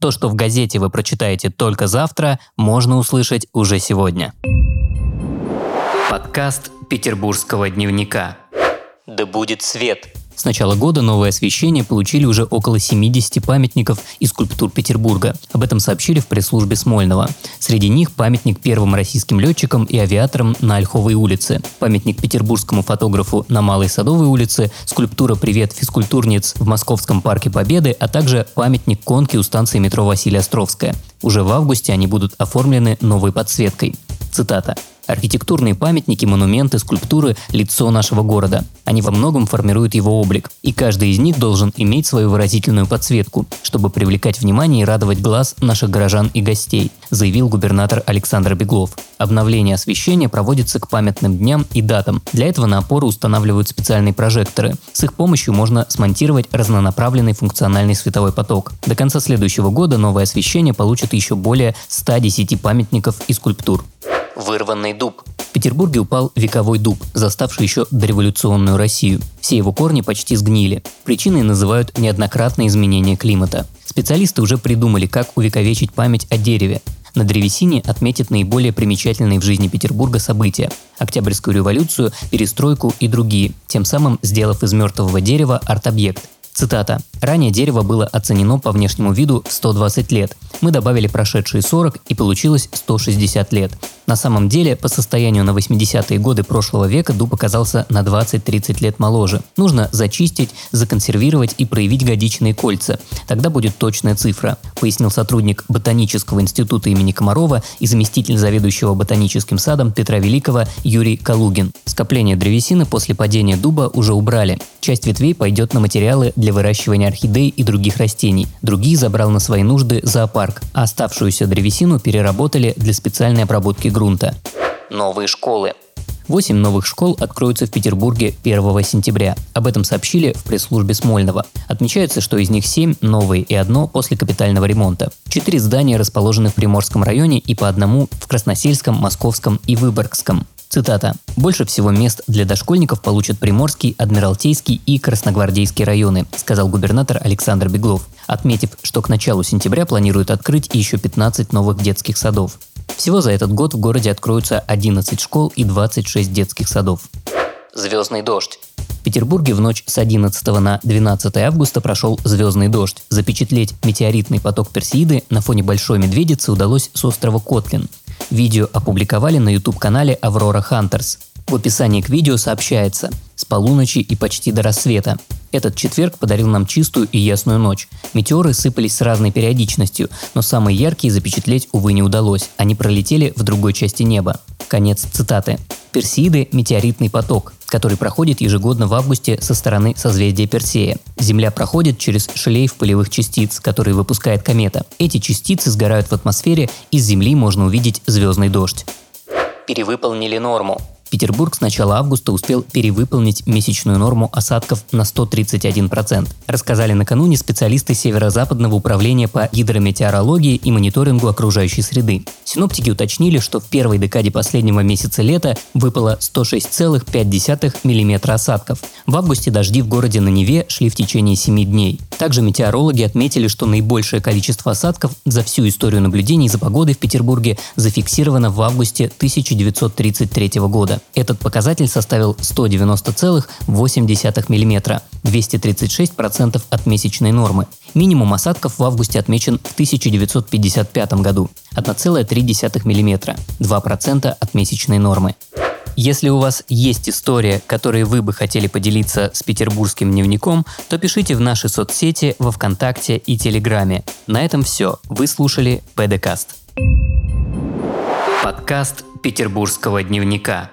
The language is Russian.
То, что в газете вы прочитаете только завтра, можно услышать уже сегодня. Подкаст Петербургского дневника. Да будет свет! С начала года новое освещение получили уже около 70 памятников и скульптур Петербурга. Об этом сообщили в пресс-службе Смольного. Среди них памятник первым российским летчикам и авиаторам на Ольховой улице, памятник петербургскому фотографу на Малой Садовой улице, скульптура «Привет, физкультурниц» в Московском парке Победы, а также памятник конки у станции метро Василия Островская. Уже в августе они будут оформлены новой подсветкой. Цитата. Архитектурные памятники, монументы, скульптуры – лицо нашего города. Они во многом формируют его облик, и каждый из них должен иметь свою выразительную подсветку, чтобы привлекать внимание и радовать глаз наших горожан и гостей, заявил губернатор Александр Беглов. Обновление освещения проводится к памятным дням и датам. Для этого на опоры устанавливают специальные прожекторы. С их помощью можно смонтировать разнонаправленный функциональный световой поток. До конца следующего года новое освещение получит еще более 110 памятников и скульптур вырванный дуб. В Петербурге упал вековой дуб, заставший еще дореволюционную Россию. Все его корни почти сгнили. Причиной называют неоднократные изменения климата. Специалисты уже придумали, как увековечить память о дереве. На древесине отметят наиболее примечательные в жизни Петербурга события – Октябрьскую революцию, перестройку и другие, тем самым сделав из мертвого дерева арт-объект. Цитата. «Ранее дерево было оценено по внешнему виду в 120 лет. Мы добавили прошедшие 40 и получилось 160 лет. На самом деле, по состоянию на 80-е годы прошлого века дуб оказался на 20-30 лет моложе. Нужно зачистить, законсервировать и проявить годичные кольца. Тогда будет точная цифра, пояснил сотрудник Ботанического института имени Комарова и заместитель заведующего ботаническим садом Петра Великого Юрий Калугин. Скопление древесины после падения дуба уже убрали. Часть ветвей пойдет на материалы для выращивания орхидей и других растений. Другие забрал на свои нужды зоопарк, а оставшуюся древесину переработали для специальной обработки грунта грунта. Новые школы. Восемь новых школ откроются в Петербурге 1 сентября. Об этом сообщили в пресс-службе Смольного. Отмечается, что из них семь новые и одно после капитального ремонта. Четыре здания расположены в Приморском районе и по одному в Красносельском, Московском и Выборгском. Цитата. «Больше всего мест для дошкольников получат Приморский, Адмиралтейский и Красногвардейский районы», сказал губернатор Александр Беглов, отметив, что к началу сентября планируют открыть еще 15 новых детских садов. Всего за этот год в городе откроются 11 школ и 26 детских садов. Звездный дождь. В Петербурге в ночь с 11 на 12 августа прошел звездный дождь. Запечатлеть метеоритный поток Персеиды на фоне Большой Медведицы удалось с острова Котлин. Видео опубликовали на YouTube-канале Аврора Хантерс. В описании к видео сообщается «С полуночи и почти до рассвета. Этот четверг подарил нам чистую и ясную ночь. Метеоры сыпались с разной периодичностью, но самые яркие запечатлеть, увы, не удалось. Они пролетели в другой части неба. Конец цитаты. Персеиды – метеоритный поток, который проходит ежегодно в августе со стороны созвездия Персея. Земля проходит через шлейф пылевых частиц, которые выпускает комета. Эти частицы сгорают в атмосфере, из Земли можно увидеть звездный дождь. Перевыполнили норму. Петербург с начала августа успел перевыполнить месячную норму осадков на 131%, рассказали накануне специалисты Северо-Западного управления по гидрометеорологии и мониторингу окружающей среды. Синоптики уточнили, что в первой декаде последнего месяца лета выпало 106,5 мм осадков. В августе дожди в городе на Неве шли в течение 7 дней. Также метеорологи отметили, что наибольшее количество осадков за всю историю наблюдений за погодой в Петербурге зафиксировано в августе 1933 года. Этот показатель составил 190,8 мм, 236% от месячной нормы. Минимум осадков в августе отмечен в 1955 году – 1,3 мм, 2% от месячной нормы. Если у вас есть история, которой вы бы хотели поделиться с петербургским дневником, то пишите в наши соцсети во Вконтакте и Телеграме. На этом все. Вы слушали ПДКаст. Подкаст Петербургского дневника.